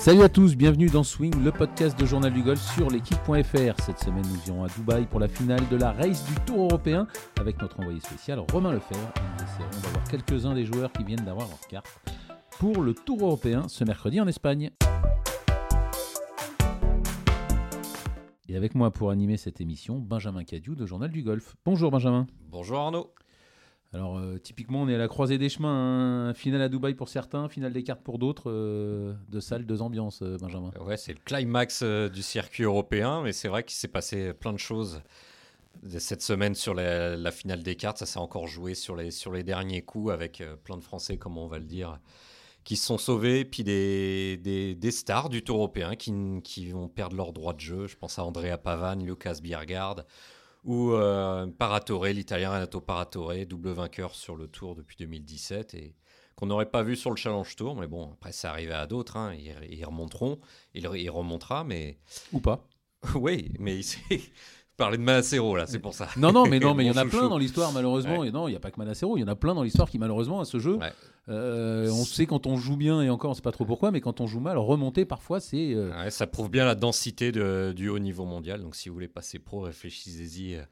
Salut à tous, bienvenue dans Swing, le podcast de Journal du Golf sur l'équipe.fr. Cette semaine, nous irons à Dubaï pour la finale de la race du Tour européen avec notre envoyé spécial Romain Lefebvre. nous essaierons d'avoir quelques-uns des joueurs qui viennent d'avoir leur carte pour le Tour européen ce mercredi en Espagne. Et avec moi pour animer cette émission, Benjamin Cadieu de Journal du Golf. Bonjour Benjamin. Bonjour Arnaud. Alors, euh, typiquement, on est à la croisée des chemins. Hein. Finale à Dubaï pour certains, finale des cartes pour d'autres. Euh, deux salles, deux ambiances, euh, Benjamin. Ouais, c'est le climax du circuit européen, mais c'est vrai qu'il s'est passé plein de choses cette semaine sur la, finale des cartes. Ça s'est encore joué sur les, sur les derniers coups avec plein de Français, comme on va le dire, qui se sont sauvés. Puis des, des, stars du Tour européen qui, qui vont perdre leur droit de jeu. Je pense à Andrea Pavan, Lucas Biergard ou euh, Paratore, l'italien Renato Paratore, double vainqueur sur le Tour depuis 2017 et qu'on n'aurait pas vu sur le Challenge Tour, mais bon, après ça arrivé à d'autres, hein, ils, remonteront, il, il remontera, mais... Ou pas. oui, mais parler de Manacero là, c'est pour ça. Non, non, mais non, mais il y en a plein dans l'histoire malheureusement. Et non, il n'y a pas que Manacero, il y en a plein dans l'histoire qui malheureusement à ce jeu. Euh, on sait quand on joue bien et encore on ne sait pas trop pourquoi, mais quand on joue mal, remonter parfois c'est. Euh, ça prouve bien la densité du haut niveau mondial. Donc si vous voulez passer pro, réfléchissez-y euh,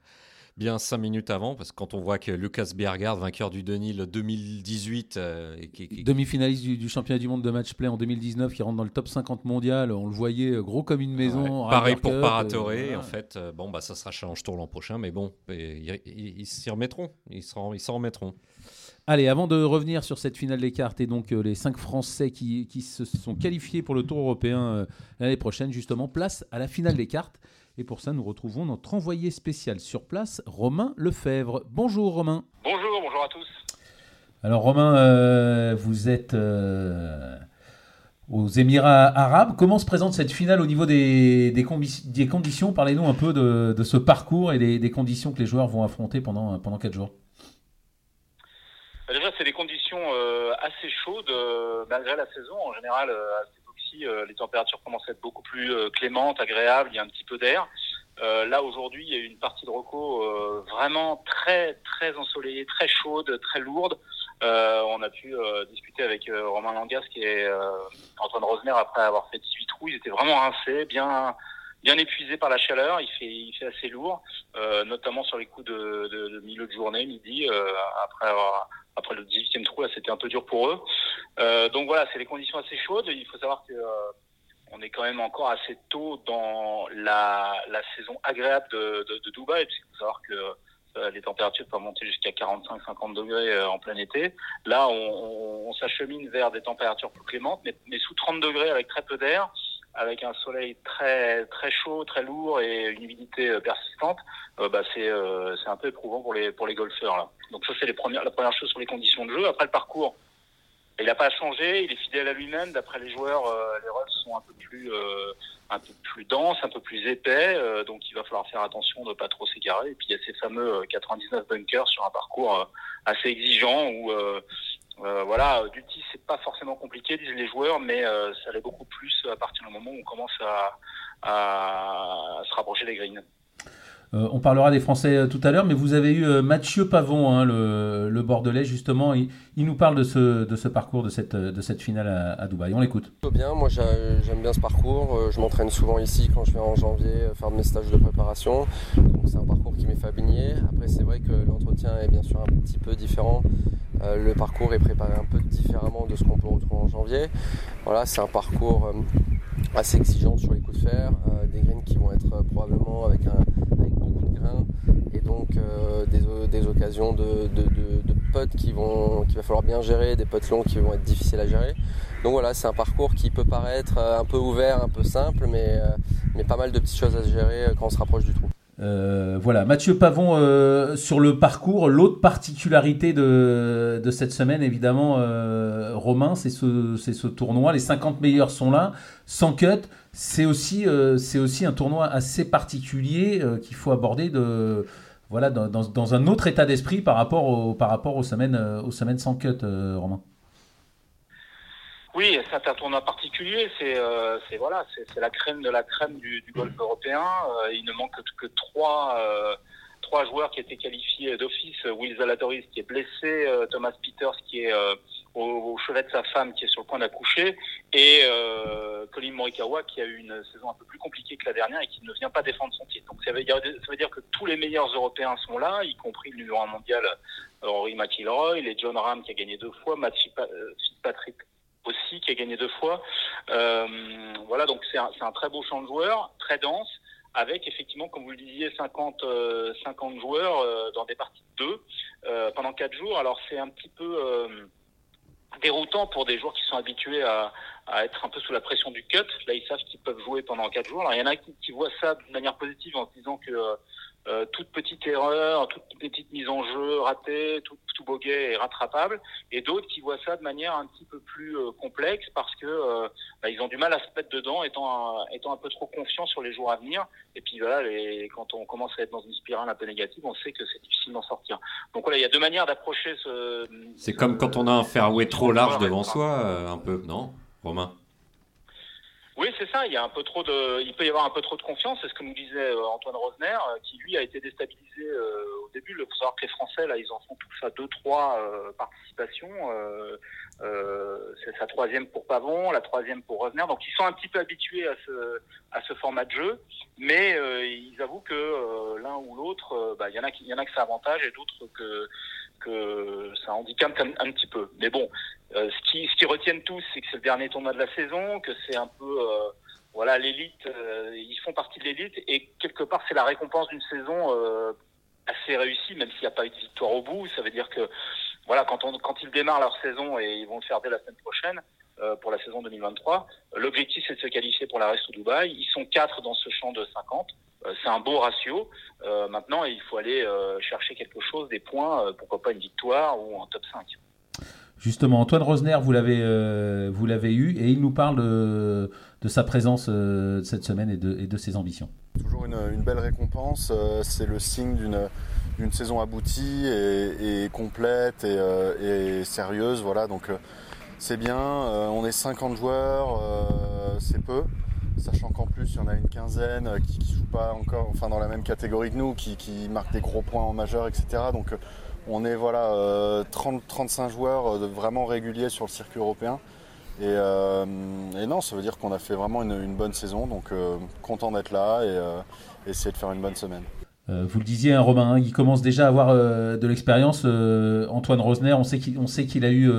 bien cinq minutes avant, parce que quand on voit que Lucas Biergard, vainqueur du Denil 2018, euh, demi-finaliste du, championnat du monde de match play en 2019, qui rentre dans le top 50 mondial, on le voyait euh, gros comme une maison. Pareil pour Paratore, en fait, euh, bon bah ça sera Challenge Tour l'an prochain, mais bon, ils s'y remettront, ils s'en remettront. Allez, avant de revenir sur cette finale des cartes et donc les cinq Français qui, qui, se sont qualifiés pour le Tour européen l'année prochaine, justement, place à la finale des cartes. Et pour ça, nous retrouvons notre envoyé spécial sur place, Romain Lefebvre. Bonjour Romain. Bonjour, bonjour à tous. Alors Romain, euh, vous êtes euh, aux Émirats arabes. Comment se présente cette finale au niveau des, des, conditions? Parlez-nous un peu de, ce parcours et des, conditions que les joueurs vont affronter pendant, pendant 4 jours. C'est des conditions euh, assez chaudes, malgré la saison en général euh, les températures commencent à être beaucoup plus euh, clémentes, agréables, il y a un petit peu d'air. Euh, là aujourd'hui, il y a une partie de Rocco vraiment très très ensoleillée, très chaude, très lourde. on a pu discuter avec Romain Langas qui est Antoine Rosner après avoir fait 18 trous. Ils étaient vraiment rincés, bien bien épuisés par la chaleur. Il fait il fait assez lourd, notamment sur les coups de, de, de milieu de journée, midi, après avoir après le 18e trou, là, c'était un peu dur pour eux. Euh, donc voilà, c'est des conditions assez chaudes. Il faut savoir que euh, on est quand même encore assez tôt dans la, la saison agréable de, de, de Dubaï. Il faut savoir que euh, les températures peuvent monter jusqu'à 45-50 degrés euh, en plein été. Là, on, on, on s'achemine vers des températures plus clémentes, mais, mais, sous 30 degrés avec très peu d'air avec un soleil très très chaud, très lourd et une humidité euh, persistante, euh, bah c'est euh, c'est un peu éprouvant pour les pour les golfeurs. Donc ça c'est la première chose sur les conditions de jeu. Après le parcours, il n'a pas changé, il est fidèle à lui-même. D'après les joueurs, les rolls sont un peu plus un peu plus denses, un peu plus épais, donc il va falloir faire attention de pas trop s'égarer. Et puis il y a ces fameux 99 bunkers sur un parcours assez exigeant où euh, voilà, Duty c'est pas forcément compliqué, disent les joueurs, mais euh, ça l'est beaucoup plus à partir du moment où on commence à, à, se rapprocher des greens. Euh, on parlera des Français tout à l'heure, mais vous avez eu Mathieu Pavon, hein, le, le, Bordelais, justement. Il, il, nous parle de ce, de ce parcours, de cette, de cette finale à, à Dubaï. On l'écoute. bien, moi j'aime bien ce parcours. Je m'entraîne souvent ici quand je viens en janvier faire mes stages de préparation. c'est un parcours qui m'est familier. Après, c'est vrai que l'entretien est bien sûr un petit peu différent euh, le parcours est préparé un peu différemment de ce qu'on peut retrouver en janvier. Voilà, c'est un parcours euh, assez exigeant sur les coups de fer, euh, des greens qui vont être probablement avec, beaucoup de grains et donc des, occasions de, putts qui vont qu'il va falloir bien gérer, des putts longs qui vont être difficiles à gérer. Donc voilà, c'est un parcours qui peut paraître un peu ouvert, un peu simple, mais, mais pas mal de petites choses à gérer quand on se rapproche du trou. Euh, voilà, Mathieu Pavon euh, sur le parcours. L'autre particularité de, de, cette semaine, évidemment, euh, Romain, c'est ce, ce, tournoi. Les 50 meilleurs sont là, sans cut. C'est aussi, c'est aussi un tournoi assez particulier qu'il faut aborder de, voilà, dans, dans, un autre état d'esprit par rapport, par rapport aux, semaines, aux semaines sans cut, Romain. Oui, c'est un tournoi particulier. C'est euh, voilà, c'est la crème de la crème du, golf européen. Euh, il ne manque que, trois, euh, trois joueurs qui étaient qualifiés d'office. Will Zalatoris qui est blessé, Thomas Peters qui est au, chevet de sa femme qui est sur le point d'accoucher, et Colin Morikawa qui a eu une saison un peu plus compliquée que la dernière et qui ne vient pas défendre son titre. Donc ça veut dire, ça veut dire que tous les meilleurs Européens sont là, y compris le numéro un mondial Rory McIlroy, les John Ram qui a gagné deux fois, Matt Fitzpatrick qui a gagné deux fois. Euh, voilà, donc c'est un, très beau champ de joueurs, très dense, avec effectivement, comme vous le disiez, 50, 50 euh, joueurs euh, dans des parties de deux pendant quatre jours. Alors c'est un petit peu déroutant pour des joueurs qui sont habitués à, être un peu sous la pression du cut. Là, ils savent qu'ils peuvent jouer pendant quatre jours. Alors, il y en a qui, qui voient ça d'une manière positive en se disant que euh, toute petite erreur, toute petite mise en jeu ratée, tout, tout boguet est rattrapable, et d'autres qui voient ça de manière un petit peu plus euh, complexe parce que euh, bah, ils ont du mal à se mettre dedans, étant un, étant un peu trop confiants sur les jours à venir. Et puis voilà, les, quand on commence à être dans une spirale un peu négative, on sait que c'est difficile d'en sortir. Donc voilà, il y a deux manières d'approcher ce. C'est comme quand on a un fairway trop large devant soi, un peu, non, Romain? Oui, c'est ça. Il y a un peu trop de, il peut y avoir un peu trop de confiance. C'est ce que nous disait euh, Antoine Rosner, euh, qui lui a été déstabilisé euh, au début. Il faut savoir que les Français, là, ils en sont tous à deux, trois participations. c'est sa troisième pour Pavon, la troisième pour Rosner. Donc, ils sont un petit peu habitués à ce, à ce format de jeu. Mais ils avouent que l'un ou l'autre, bah, il y en a qui, il y en a que ça avantage et d'autres que que ça handicape un, petit peu. Mais bon, euh, ce qui ce qui retiennent tous, c'est que c'est le dernier tournoi de la saison, que c'est un peu euh, voilà l'élite, euh, ils font partie de l'élite et quelque part c'est la récompense d'une saison assez réussie, même s'il n'y a pas eu de victoire au bout. Ça veut dire que voilà quand on quand ils démarrent leur saison et ils vont le faire dès la semaine prochaine. pour la saison 2023. L'objectif, c'est de se qualifier pour la Reste au Dubaï. Ils sont quatre dans ce champ de 50. Euh, c'est un beau ratio. Euh, maintenant, il faut aller euh, chercher quelque chose, des points, pourquoi pas une victoire ou un top 5. Justement, Antoine Rosner, vous l'avez vous l'avez eu et il nous parle de, de sa présence cette semaine et de, et de, ses ambitions. Toujours une, une belle récompense, c'est le signe d'une saison aboutie et, et complète et, et, sérieuse. Voilà, donc c'est bien. on est 50 joueurs, c'est peu sachant qu'en plus il y en a une quinzaine euh, qui, ne jouent pas encore, enfin dans la même catégorie que nous, qui, marquent des gros points en majeur, etc. Donc euh, on est voilà 30-35 euh, joueurs vraiment réguliers sur le circuit européen. Et, non, ça veut dire qu'on a fait vraiment une, bonne saison, donc content d'être là et essayer de faire une bonne semaine. vous le disiez, hein, Romain, hein, il commence déjà à avoir de l'expérience. Antoine Rosner, on sait qu'il a eu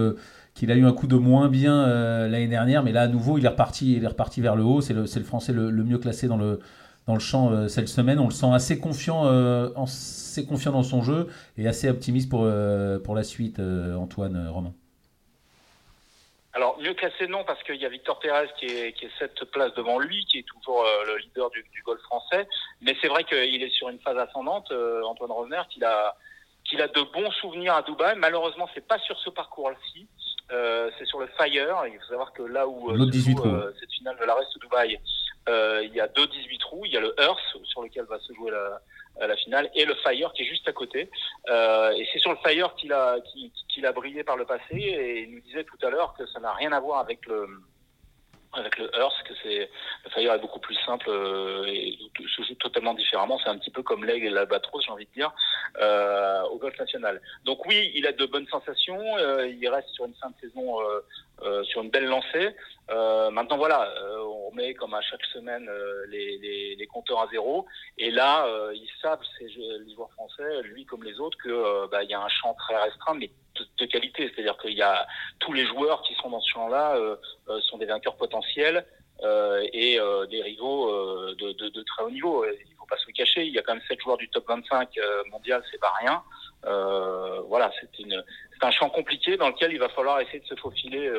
qu'il a eu un coup de moins bien euh, l'année dernière, mais là à nouveau il est reparti, il est reparti vers le haut. C'est le, Français le, mieux classé dans le, dans le champ euh, cette semaine. On le sent assez confiant, euh, assez confiant dans son jeu et assez optimiste pour, pour la suite, Antoine Romain. Alors mieux classé non parce qu'il y a Victor Pérez qui est, qui est cette place devant lui, qui est toujours le leader du, du golf français. Mais c'est vrai qu'il est sur une phase ascendante, Antoine Rosner, qu'il a a de bons souvenirs à Dubaï. Malheureusement, c'est pas sur ce parcours-ci. Euh, c'est sur le Fire. Il faut savoir que là où euh, se joue, euh, cette finale de la Reste Dubaï, il y a deux 18 trous. Il y a le Earth sur lequel va se jouer la, la finale et le Fire qui est juste à côté. et c'est sur le Fire qu'il a, qu'il a brillé par le passé. Et il nous disait tout à l'heure que ça n'a rien à voir avec le avec le Earth, que c'est le Fire est beaucoup plus simple euh, et se joue totalement différemment. C'est un petit peu comme l'aigle et l'albatros, j'ai envie de dire, euh, au golf national. Donc oui, il a de bonnes sensations. Euh, il reste sur une fin saison euh, euh, sur une belle lancée. maintenant voilà, on met comme à chaque semaine les, les, les, compteurs à zéro. Et là, ils savent, ces, joueurs français, lui comme les autres, que bah, il y a un champ très restreint, mais de, qualité. C'est-à-dire qu'il y a tous les joueurs qui sont dans ce champ-là euh, euh, sont des vainqueurs potentiels euh, et des rivaux de, très haut niveau. Il faut pas se le cacher. Il y a quand même sept joueurs du top 25 mondial, c'est pas rien. voilà, c'est un champ compliqué dans lequel il va falloir essayer de se faufiler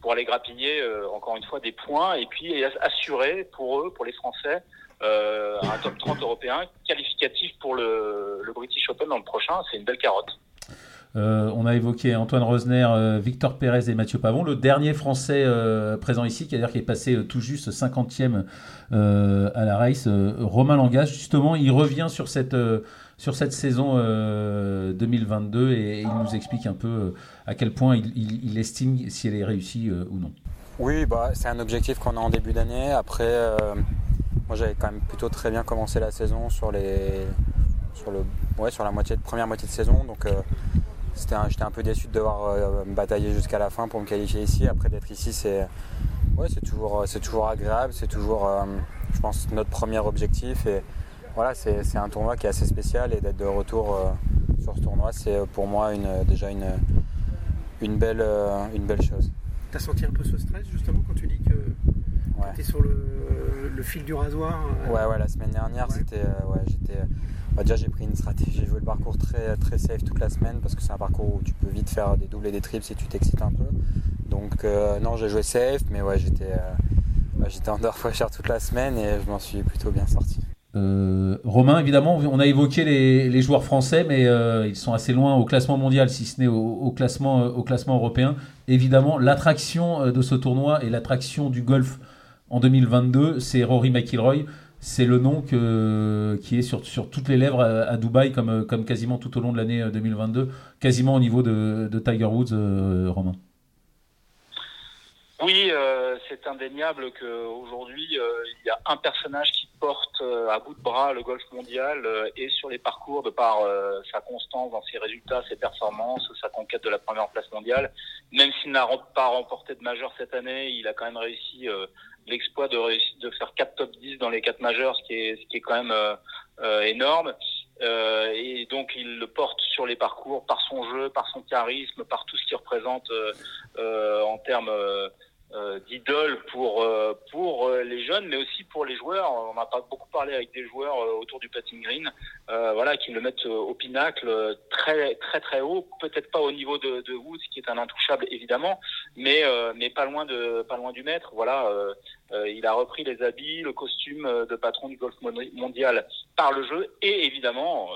pour aller grappiller encore une fois des points et puis assurer pour eux, pour les Français, un top 30 européen qualificatif pour le, le British Open dans le prochain. C'est une belle carotte. Euh, on a évoqué Antoine Rosner, euh, Victor Pérez et Mathieu Pavon, le dernier Français euh, présent ici, qui, qui est passé tout juste 50e à la race, Romain Langage. Justement, il revient sur cette, sur cette saison 2022 et, il nous explique un peu à quel point il, estime si elle est réussie ou non. Oui, bah, c'est un objectif qu'on a en début d'année. Après, moi j'avais quand même plutôt très bien commencé la saison sur les sur, le, ouais, sur la moitié, première moitié de saison. Donc j'étais un, peu déçu de devoir me batailler jusqu'à la fin pour me qualifier ici. Après d'être ici, c'est ouais, toujours, toujours agréable, c'est toujours, je pense, notre premier objectif. Et voilà, c'est un tournoi qui est assez spécial et d'être de retour sur ce tournoi, c'est pour moi une, déjà une, une, belle, une belle chose. Tu as senti un peu ce stress justement quand tu dis que tu es sur le, fil du rasoir euh, Ouais, ouais, la semaine dernière, c'était. Euh, ouais, j'étais. Bah, déjà, j'ai pris une stratégie. J'ai joué le parcours très, safe toute la semaine parce que c'est un parcours où tu peux vite faire des doubles et des triples si tu t'excites un peu. Donc, euh, non, j'ai joué safe, mais ouais, j'étais bah, j'étais underpressure toute la semaine et je m'en suis plutôt bien sorti. Euh, Romain, évidemment, on a évoqué les, joueurs français, mais euh, ils sont assez loin au classement mondial, si ce n'est euh, au classement européen. Évidemment, l'attraction de ce tournoi et l'attraction du golf en 2022, c'est Rory McIlroy. C'est le nom qui est sur, toutes les lèvres à, Dubaï, comme, comme quasiment tout au long de l'année 2022, quasiment au niveau de, Tiger Woods, Romain. Oui, euh, c'est indéniable qu'aujourd'hui, euh, il y a un personnage qui porte euh, à bout de bras le golf mondial et sur les parcours de par sa constance dans ses résultats, ses performances, sa conquête de la première place mondiale. Même s'il n'a pas remporté de majeur cette année, il a quand même réussi l'exploit de, de faire 4 top 10 dans les 4 majeurs, ce qui est, ce qui est quand même énorme. et donc il le porte sur les parcours par son jeu, par son charisme, par tout ce qu'il représente en termes euh, d'idole pour euh, pour euh, les jeunes, mais aussi pour les joueurs. On n'a pas beaucoup parlé avec des joueurs autour du putting green, voilà, qui le mettent au pinacle, très très très haut. Peut-être pas au niveau de, de Woods, qui est un intouchable évidemment, mais mais pas loin de pas loin du maître. Voilà, il a repris les habits, le costume de patron du golf mondial par le jeu et évidemment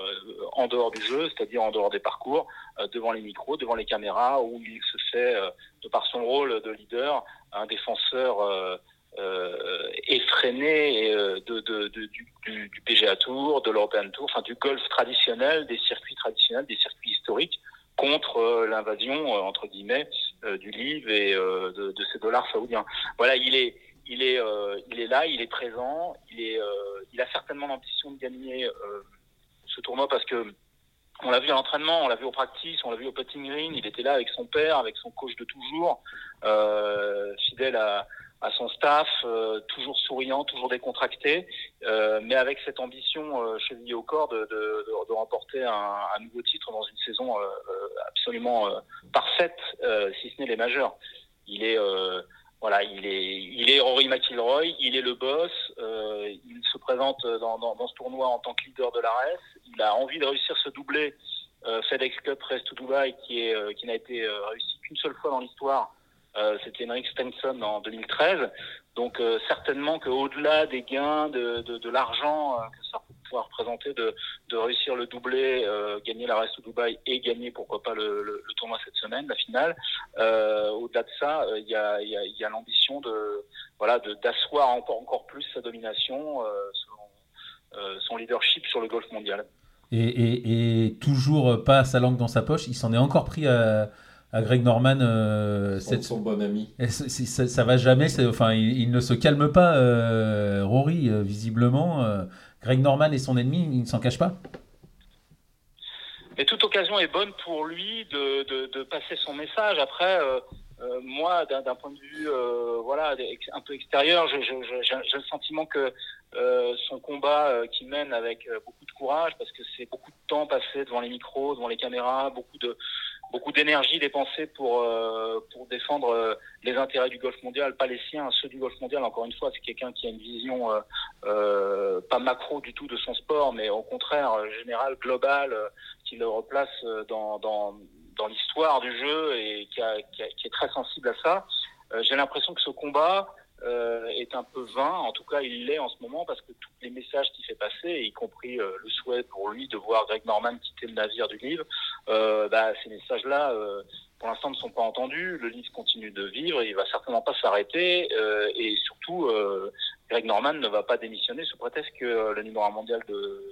en dehors du jeu, c'est-à-dire en dehors des parcours, devant les micros, devant les caméras, où il se fait de par son rôle de leader un défenseur euh, euh, effréné euh, du, PGA Tour, de l'European Tour, enfin du golf traditionnel, des circuits traditionnels, des circuits historiques contre l'invasion entre guillemets du livre et de, de, ces dollars saoudiens. Voilà, il est il est il est là, il est présent, il est il a certainement l'ambition de gagner ce tournoi parce que on l'a vu à l'entraînement, on l'a vu au practice, on l'a vu au putting green. Il était là avec son père, avec son coach de toujours, euh, fidèle à, à, son staff, euh, toujours souriant, toujours décontracté, euh, mais avec cette ambition euh, chevillée au corps de, de, de, remporter un, un, nouveau titre dans une saison euh, euh, absolument parfaite, si ce n'est les majeurs. Il est voilà, il est, il est Rory McIlroy, il est le boss, euh, il se présente dans, dans, dans, ce tournoi en tant que leader de la il a envie de réussir ce doublé euh, FedEx Cup Race to Dubai qui, est, euh, qui n'a été euh, réussi qu'une seule fois dans l'histoire, euh, c'était Henrik Stenson en 2013. Donc certainement qu'au-delà des gains de, de, de l'argent que ça pouvoir représenter de, de réussir le doublé, euh, gagner la Race to Dubai et gagner pourquoi pas le, le, le tournoi cette semaine, la finale. Euh, Au-delà de ça, il y a, y a, y a l'ambition de voilà d'asseoir encore encore plus sa domination, euh, son, euh, son, leadership sur le golf mondial. Et, et, et, toujours pas sa langue dans sa poche, il s'en est encore pris à à Greg Norman. Euh, cette... son bon ami. Ça, ça, va jamais. Enfin, il, il, ne se calme pas, euh, Rory, euh, visiblement. Greg Norman est son ennemi, il ne s'en cache pas. Mais toute occasion est bonne pour lui de, de, passer son message. Après, euh, euh, moi, d'un point de vue euh, voilà, un peu extérieur, j'ai le sentiment que son combat euh, qui mène avec beaucoup de courage, parce que c'est beaucoup de temps passé devant les micros, devant les caméras, beaucoup de beaucoup d'énergie dépensée pour pour défendre les intérêts du golf mondial, pas les siens, ceux du golf mondial. Encore une fois, c'est quelqu'un qui a une vision pas macro du tout de son sport, mais au contraire générale, globale, qui le replace dans dans dans l'histoire du jeu et qui, a, qui, a, qui, est très sensible à ça. Euh, J'ai l'impression que ce combat euh, est un peu vain, en tout cas il l'est en ce moment parce que tous les messages qu'il fait passer, y compris euh, le souhait pour lui de voir Greg Norman quitter le navire du livre, euh, bah, ces messages-là euh, pour l'instant ne sont pas entendus. Le livre continue de vivre, il va certainement pas s'arrêter euh, et surtout Greg Norman ne va pas démissionner sous prétexte que le numéro un mondial de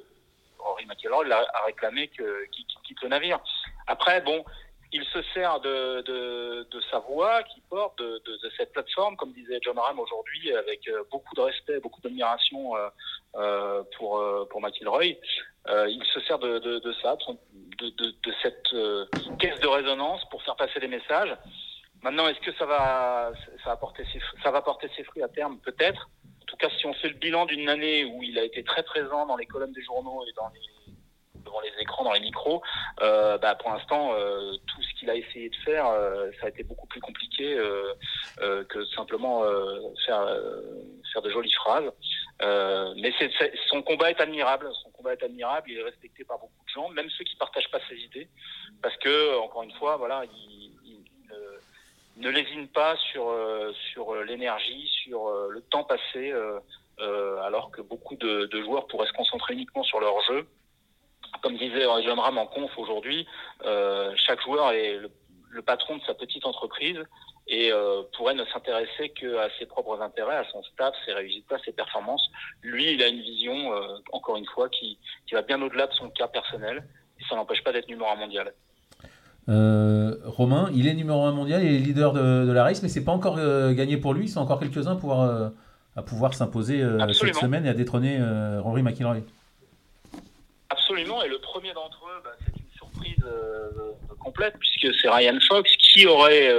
Rory McIlroy a réclamé qu'il qu quitte le navire. Après, bon, il se sert de, de, sa voix qui porte, de, cette plateforme, comme disait John Ram aujourd'hui, avec euh, beaucoup de respect, beaucoup d'admiration euh, euh, pour, pour McIlroy. il se sert de, de, ça, de, cette caisse de résonance pour faire passer des messages. Maintenant, est-ce que ça va, ça va porter ses, ça va porter ses fruits à terme? Peut-être. En tout cas, si on fait le bilan d'une année où il a été très présent dans les colonnes des journaux et dans les, devant les écrans, dans les micros, bah, pour l'instant, tout qu'il a essayé de faire, euh, ça a été beaucoup plus compliqué que simplement faire, faire de jolies phrases. mais son combat est admirable. Son combat est admirable. Il est respecté par beaucoup de gens, même ceux qui partagent pas ses idées, parce que encore une fois, voilà, il, ne lésine pas sur, euh, sur euh, l'énergie, sur euh, le temps passé, alors que beaucoup de, joueurs pourraient se concentrer uniquement sur leur jeu. Comme disait John Ram en conf aujourd'hui, chaque joueur est le, patron de sa petite entreprise et pourrait ne s'intéresser qu'à ses propres intérêts, à son staff, ses résultats, ses performances. Lui, il a une vision, encore une fois, qui, qui va bien au-delà de son cas personnel, et ça n'empêche pas d'être numéro un mondial. Euh, Romain, il est numéro 1 mondial, il est leader de, la race, mais c'est pas encore euh, gagné pour lui. C'est encore quelques-uns pouvoir, euh, à pouvoir s'imposer cette semaine et à détrôner Rory McIlroy. Premier d'entre eux, bah, c'est une surprise complète, puisque c'est Ryan Fox qui aurait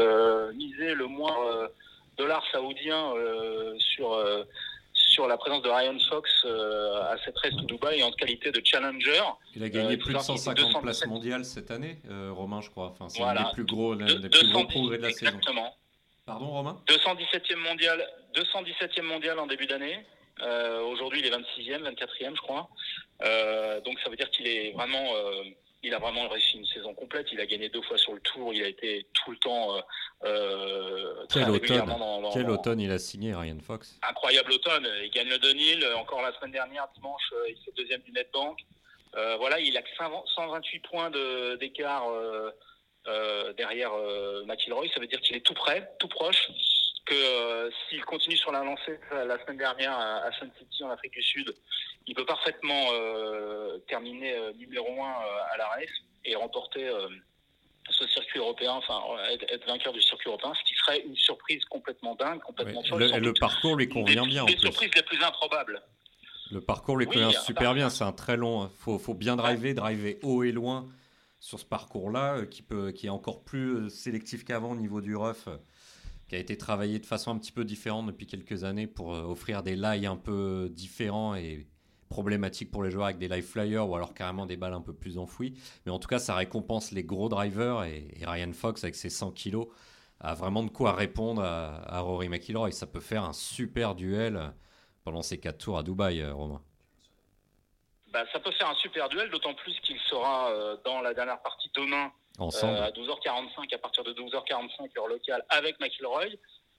misé le moins dollar saoudien sur sur la présence de Ryan Fox euh, à cette race de Dubaï en qualité de challenger. Il a gagné euh, plus de 150 places mondiales cette année, euh, Romain, je crois. Enfin, c'est un des plus gros, des plus gros progrès de la exactement. saison. Pardon, Romain? 217e mondial, 217e mondial en début d'année. Aujourd'hui, il est 26e, 24e, je crois. donc, ça veut dire qu'il est vraiment il a vraiment réussi une saison complète. Il a gagné deux fois sur le tour. Il a été tout le temps. Euh, euh Quel, automne. Quel automne il a signé, Ryan Fox? Incroyable automne. Il gagne le Denil. Encore la semaine dernière, dimanche, euh, il fait deuxième du NetBank. Euh, voilà, il a 128 points d'écart euh, derrière McIlroy. Ça veut dire qu'il est tout près, tout proche que euh, s'il continue sur la lancée euh, la semaine dernière à, Sun City en Afrique du Sud, il peut parfaitement euh, terminer numéro 1 à la race et remporter ce circuit européen, enfin être, vainqueur du circuit européen, ce qui serait une surprise complètement dingue, complètement folle. Le, parcours lui convient bien. Les surprises les plus improbables. Le parcours lui convient super bien, c'est un très long. Il faut, faut, bien driver, driver haut et loin sur ce parcours-là, qui, peut, qui est encore plus sélectif qu'avant au niveau du rough qui a été travaillé de façon un petit peu différente depuis quelques années pour euh, offrir des lies un peu différents et problématiques pour les joueurs avec des live flyers ou alors carrément des balles un peu plus enfouies. Mais en tout cas, ça récompense les gros drivers et, Ryan Fox avec ses 100 kilos a vraiment de quoi répondre à, Rory McIlroy. Ça peut faire un super duel pendant ces quatre tours à Dubaï, euh, Romain. Bah, ça peut faire un super duel, d'autant plus qu'il sera euh, dans la dernière partie demain Ensemble. à 12h45, à partir de 12h45 heure locale, avec McIlroy.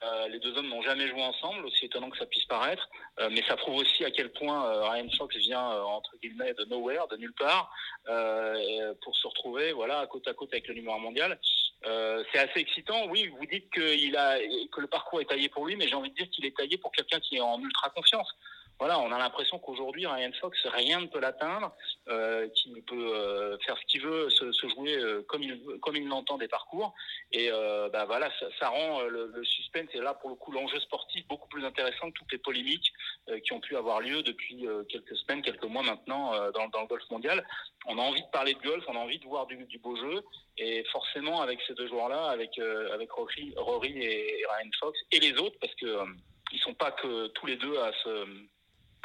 Euh, les deux hommes n'ont jamais joué ensemble, aussi étonnant que ça puisse paraître, euh, mais ça prouve aussi à quel point euh, Ryan Fox vient entre guillemets de nowhere, de nulle part, pour se retrouver voilà côte à côte avec le numéro 1 mondial. c'est assez excitant. Oui, vous dites qu'il a que le parcours est taillé pour lui, mais j'ai envie de dire qu'il est taillé pour quelqu'un qui est en ultra confiance voilà, on a l'impression qu'aujourd'hui, Ryan Fox, rien ne peut l'atteindre, euh, qu'il peut euh, faire ce qu'il veut, se, jouer euh, comme il comme il l'entend des parcours. Et euh, bah voilà, ça, rend le, suspense et là pour le coup l'enjeu sportif beaucoup plus intéressant que toutes les polémiques qui ont pu avoir lieu depuis quelques semaines, quelques mois maintenant dans, le golf mondial. On a envie de parler de golf, on a envie de voir du, du beau jeu, et forcément avec ces deux joueurs-là, avec avec Rory, Rory et Ryan Fox et les autres, parce que ils sont pas que tous les deux à se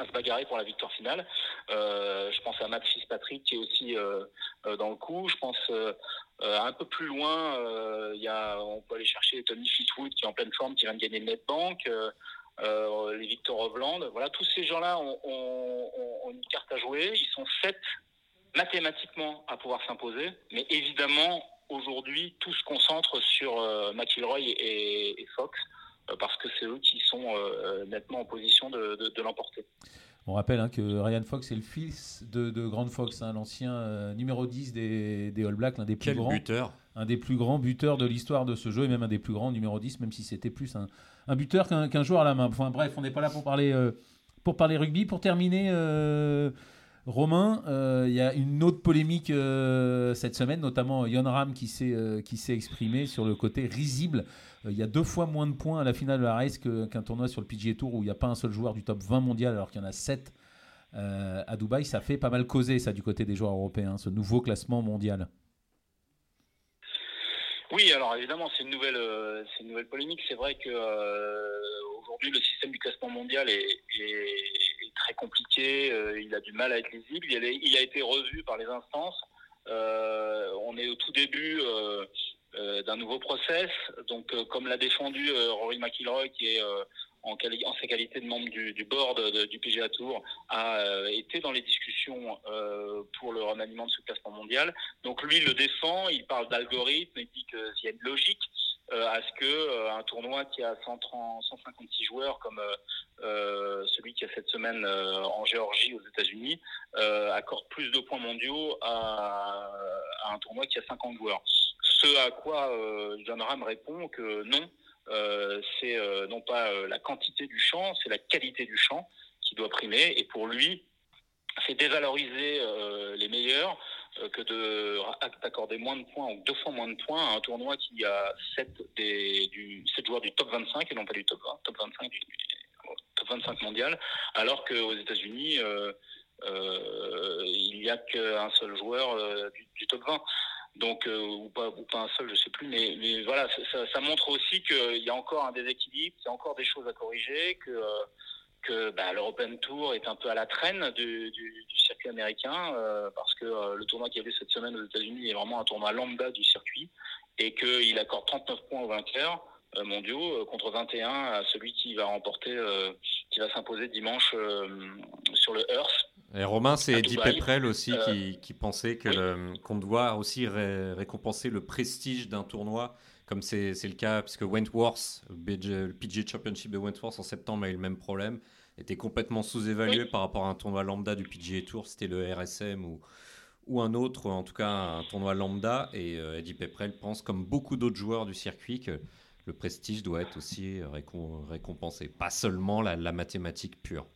à se bagarrer pour la victoire finale. Euh, je pense à Matt Fitzpatrick qui est aussi euh, euh, dans le coup. Je pense un peu plus loin, il y a, on peut aller chercher Tony Fleetwood qui est en pleine forme, qui vient de gagner le NetBank. les Victor Hovland, voilà, tous ces gens-là ont, une carte à jouer. Ils sont sept mathématiquement à pouvoir s'imposer, mais évidemment aujourd'hui tout se concentre sur McIlroy et Fox. Euh, parce que c'est eux qui sont euh, nettement en position de, l'emporter. On rappelle hein, que Ryan Fox est le fils de, de Grand Fox, hein, l'ancien euh, numéro 10 des, des All Blacks, l'un des plus grands buteur. un des plus grands buteurs de l'histoire de ce jeu et même un des plus grands numéro 10, même si c'était plus un, un buteur qu'un joueur à la main. Enfin bref, on n'est pas là pour parler pour parler rugby. Pour terminer. Romain, il y a une autre polémique cette semaine, notamment Yon Ram qui s'est exprimé sur le côté risible euh, il y a deux fois moins de points à la finale de la race qu'un tournoi sur le PGA Tour où il n'y a pas un seul joueur du top 20 mondial alors qu'il y en a 7 à Dubaï, ça fait pas mal causer ça du côté des joueurs européens, ce nouveau classement mondial. Oui, alors évidemment, c'est une nouvelle, c'est une nouvelle polémique. C'est vrai que aujourd'hui, le système du classement mondial est, très compliqué. il a du mal à être lisible. Il a, été revu par les instances. on est au tout début euh, d'un nouveau process. Donc, euh, comme l'a défendu euh, Rory McIlroy, qui est en, sa qualité de membre du, board du PGA Tour, a été dans les discussions pour le remaniement de ce classement mondial. Donc lui le défend, il parle d'algorithme, il dit qu'il y a une logique à ce que un tournoi qui a 130, 156 joueurs comme celui qui a cette semaine en Géorgie aux États-Unis accorde plus de points mondiaux à, un tournoi qui a 50 joueurs. Ce à quoi euh, John Ram répond que non, euh, c'est euh, non pas la quantité du champ, c'est la qualité du champ qui doit primer. Et pour lui, c'est dévaloriser les meilleurs que de d'accorder moins de points ou deux fois moins de points à un tournoi qui a 7 des joueurs du top 25 et non pas du top 20, top 25 du, top 25 mondial, alors qu'aux États-Unis il n'y a qu'un seul joueur du, top 20 donc euh, ou pas ou pas un seul, je sais plus, mais, voilà, ça, montre aussi qu'il y a encore un déséquilibre, qu'il y a encore des choses à corriger, que euh, que bah, l'European Tour est un peu à la traîne du, circuit américain euh, parce que le tournoi qu'il y avait cette semaine aux États-Unis est vraiment un tournoi lambda du circuit et qu'il accorde 39 points aux vainqueurs mondiaux contre 21 à celui qui va remporter, qui va s'imposer dimanche sur le Earth et Romain, c'est Eddie Pepperell aussi euh, qui, qui, pensait qu'on doit aussi récompenser le prestige d'un tournoi, comme c'est le cas, puisque Wentworth, le PGA Championship de Wentworth en septembre a eu le même problème, était complètement sous-évalué par rapport à un tournoi lambda du PGA Tour, c'était le RSM ou, ou un autre, en tout cas un tournoi lambda. Et euh, Eddie Pepperell pense, comme beaucoup d'autres joueurs du circuit, que le prestige doit être aussi récompensé, pas seulement la mathématique pure.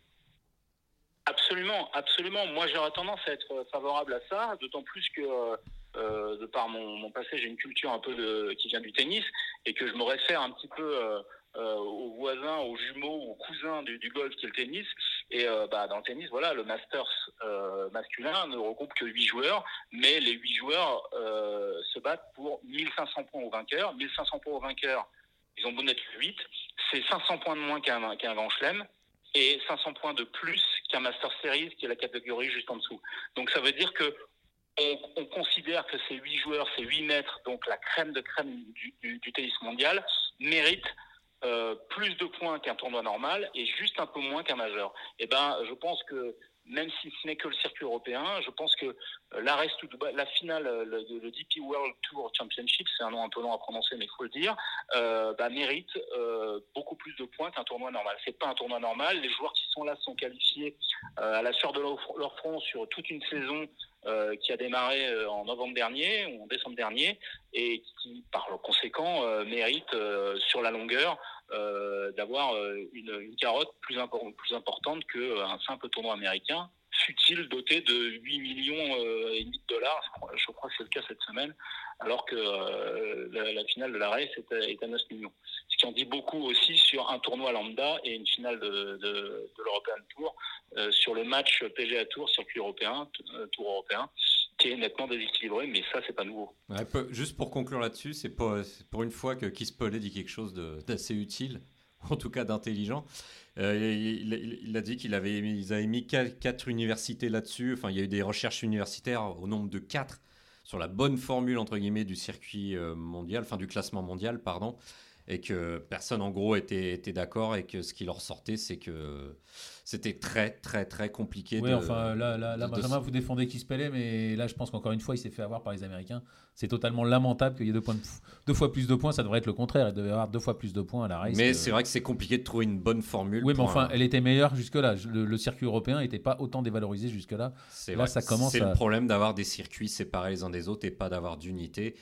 Absolument, absolument. Moi, j'aurais tendance à être favorable à ça, d'autant plus que euh, euh, de par mon, passé, j'ai une culture un peu qui vient du tennis et que je me réfère un petit peu euh, aux voisins, aux jumeaux, aux cousins du, golf qui est le tennis. Et bah, dans le tennis, voilà, le Masters masculin ne regroupe que 8 joueurs, mais les 8 joueurs se battent pour 1500 points au vainqueur. 1500 points au vainqueur, ils ont beau être 8, c'est 500 points de moins qu'un qu'un Grand Chelem et 500 points de plus qu'un Master Series, qui est la catégorie juste en dessous. Donc ça veut dire que on, considère que ces huit joueurs, ces huit mètres, donc la crème de crème du, tennis mondial, méritent euh, plus de points qu'un tournoi normal et juste un peu moins qu'un majeur. Et eh ben, je pense que même si ce n'est que le circuit européen, je pense que euh, la, reste, la finale, euh, le, le, DP World Tour Championship, c'est un nom un peu long à prononcer, mais il faut le dire, euh, bah, mérite euh, beaucoup plus de points qu'un tournoi normal. C'est pas un tournoi normal. Les joueurs qui sont là sont qualifiés euh, à la sueur de leur, front sur toute une saison euh, qui a démarré en novembre dernier ou en décembre dernier et qui, par conséquent, mérite sur la longueur d'avoir une, une, carotte plus, plus importante qu'un simple tournoi américain fut-il doté de 8 millions euh, et demi de dollars, je crois, que c'est le cas cette semaine, alors que euh, la, finale de la race est, à 9 millions. Ce qui en dit beaucoup aussi sur un tournoi lambda et une finale de, l'European Tour, euh, sur le match PGA Tour, circuit européen, Tour européen, qui est nettement déséquilibré, mais ça, c'est pas nouveau. juste pour conclure là-dessus, c'est pour une fois que Keith Pollet dit quelque chose d'assez utile, en tout cas d'intelligent. Euh, il, a dit qu'il avait, ils avaient mis quatre, universités là-dessus. Enfin, il y a eu des recherches universitaires au nombre de quatre sur la bonne formule entre guillemets du circuit euh, mondial, enfin du classement mondial, pardon et que personne en gros était, était d'accord et que ce qui leur sortait c'est que c'était très très très compliqué. Oui, enfin là, là, là Benjamin, vous défendez qui se pelait, mais là je pense qu'encore une fois il s'est fait avoir par les Américains. C'est totalement lamentable qu'il y ait deux, points deux fois plus de points, ça devrait être le contraire, il devait y avoir deux fois plus de points à la race. Mais c'est vrai que c'est compliqué de trouver une bonne formule. Oui, mais enfin elle était meilleure jusque-là. Le, circuit européen n'était pas autant dévalorisé jusque-là. Là ça commence. C'est le problème d'avoir des circuits séparés les uns des autres et pas d'avoir d'unité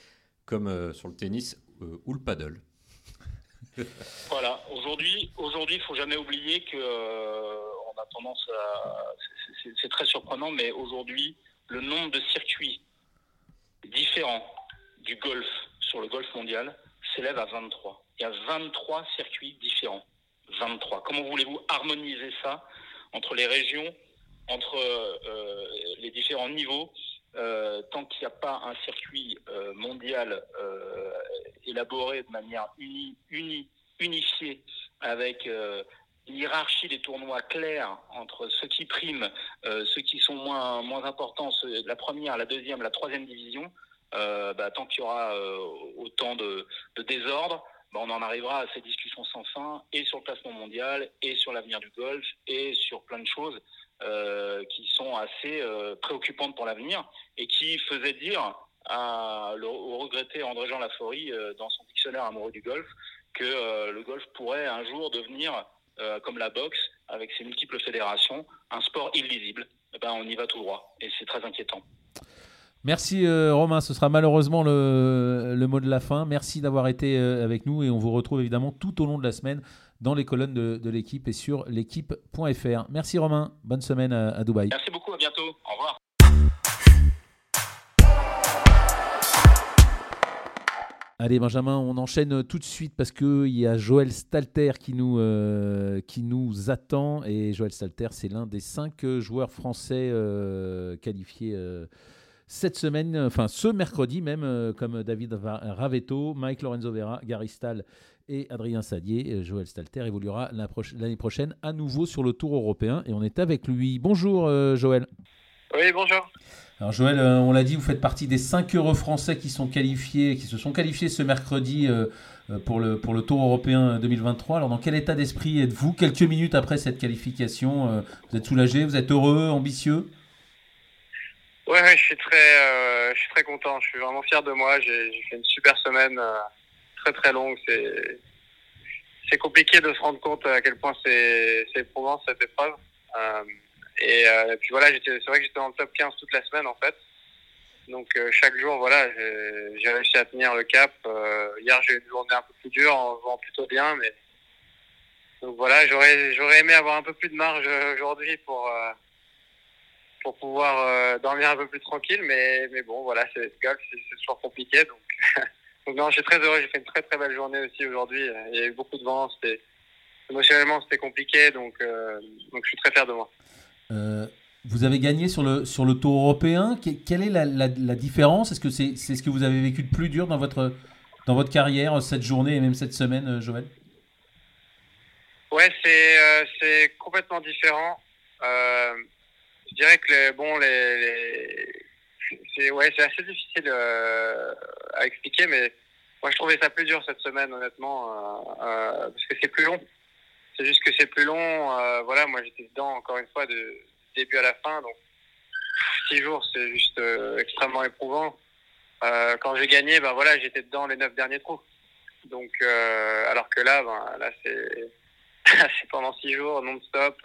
comme euh, sur le tennis euh, ou le paddle. voilà, aujourd'hui, aujourd'hui, il faut jamais oublier que euh, on a tendance à, c'est très surprenant, mais aujourd'hui, le nombre de circuits différents du golf sur le golf mondial s'élève à 23. Il y a 23 circuits différents. 23. Comment voulez-vous harmoniser ça entre les régions entre les différents niveaux. Tant qu'il n'y a pas un circuit mondial élaboré de manière unie, unie, unifiée avec une hiérarchie des tournois clairs entre ceux qui priment, ceux qui sont moins, moins importants, la première, la deuxième, la troisième division, bah, tant qu'il y aura autant de, de désordre, bah, on en arrivera à ces discussions sans fin et sur le classement mondial et sur l'avenir du golf et sur plein de choses euh, qui sont assez euh, préoccupantes pour l'avenir et qui faisaient dire au regretté André-Jean Laforie euh, dans son dictionnaire amoureux du golf que le golf pourrait un jour devenir comme la boxe avec ses multiples fédérations un sport illisible. Eh ben, on y va tout droit et c'est très inquiétant. Merci euh, Romain, ce sera malheureusement le, mot de la fin. Merci d'avoir été euh, avec nous et on vous retrouve évidemment tout au long de la semaine dans les colonnes de, l'équipe et sur l'équipe.fr. Merci Romain, bonne semaine à, Dubaï. Merci beaucoup, à bientôt, au revoir. Allez Benjamin, on enchaîne tout de suite parce qu'il y a Joël Stalter qui nous, euh, qui nous attend. Et Joël Stalter, c'est l'un des cinq joueurs français qualifiés cette semaine, enfin ce mercredi même, euh, comme David Ravetto, Mike Lorenzo Vera, Gary Stahl et Adrien Sadier. Euh, Joël Stalter évoluera l'année prochaine à nouveau sur le Tour européen et on est avec lui. Bonjour euh, Joël. Oui, bonjour. Alors Joël, on l'a dit, vous faites partie des 5 heureux français qui sont qualifiés, qui se sont qualifiés ce mercredi pour le, pour le Tour européen 2023. Alors dans quel état d'esprit êtes-vous quelques minutes après cette qualification Vous êtes soulagé, vous êtes heureux, ambitieux? Ouais, ouais, je suis très, euh, je suis très content. Je suis vraiment fier de moi. J'ai fait une super semaine, euh, très très longue. C'est, c'est compliqué de se rendre compte à quel point c'est, c'est éprouvant cette épreuve. Euh, et, euh, puis voilà, j'étais, c'est vrai que j'étais dans le top 15 toute la semaine en fait. Donc euh, chaque jour, voilà, j'ai, réussi à tenir le cap. hier, j'ai eu une journée un peu plus dure en jouant plutôt bien, mais donc voilà, j'aurais, j'aurais aimé avoir un peu plus de marge aujourd'hui pour pour pouvoir euh, dormir un peu plus tranquille. Mais, mais bon, voilà, c'est golf, c'est toujours compliqué. Donc, donc non, je suis très heureux. J'ai fait une très très belle journée aussi aujourd'hui. Il y a eu beaucoup de vent. C'était émotionnellement c'était compliqué. Donc, euh, donc je suis très fier de moi. Euh, vous avez gagné sur le, sur le tour européen. quelle est la, la, différence? Est-ce que c'est c'est ce que vous avez vécu de plus dur dans votre, dans votre carrière cette journée et même cette semaine, Joël? Ouais, c'est c'est complètement différent. Euh, je dirais que bon, les, c'est assez difficile euh, à expliquer, mais moi je trouvais ça plus dur cette semaine, honnêtement, euh, euh, parce que c'est plus long. C'est juste que c'est plus long. voilà, moi j'étais dedans encore une fois de début à la fin, donc six jours, c'est juste extrêmement éprouvant. quand j'ai gagné, ben voilà, j'étais dedans les neuf derniers trous. Donc, alors que là, ben là c'est pendant six jours non-stop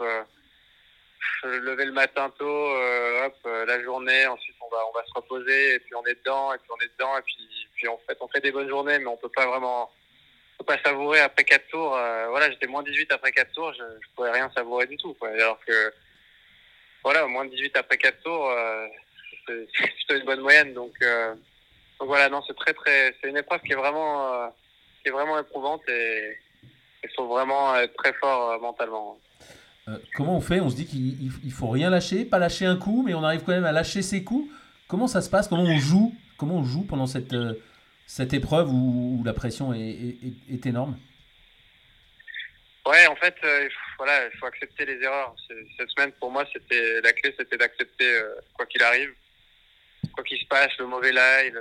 lever le matin tôt, euh, hop, euh, la journée, ensuite on va, on va se reposer, et puis on est dedans, et puis on est dedans, et puis, puis en fait, on fait des bonnes journées, mais on peut pas vraiment, peut pas savourer après quatre tours. Euh, voilà, j'étais moins 18 après quatre tours, je, je pouvais rien savourer du tout, quoi. Alors que, voilà, moins 18 après quatre tours, c'est plutôt une bonne moyenne, donc, donc voilà, non, c'est très, très, c'est une épreuve qui est vraiment, qui est vraiment éprouvante, et il faut vraiment être très fort mentalement. Euh, comment on fait? On se dit qu'il faut rien lâcher, pas lâcher un coup, mais on arrive quand même à lâcher ses coups. Comment ça se passe? Comment on joue? Comment on joue pendant cette, euh, cette épreuve où, la pression est, énorme? Ouais, en fait, euh, voilà, il faut accepter les erreurs. Cette semaine, pour moi, c'était la clé, c'était d'accepter quoi qu'il arrive, quoi qu'il se passe, le mauvais lie,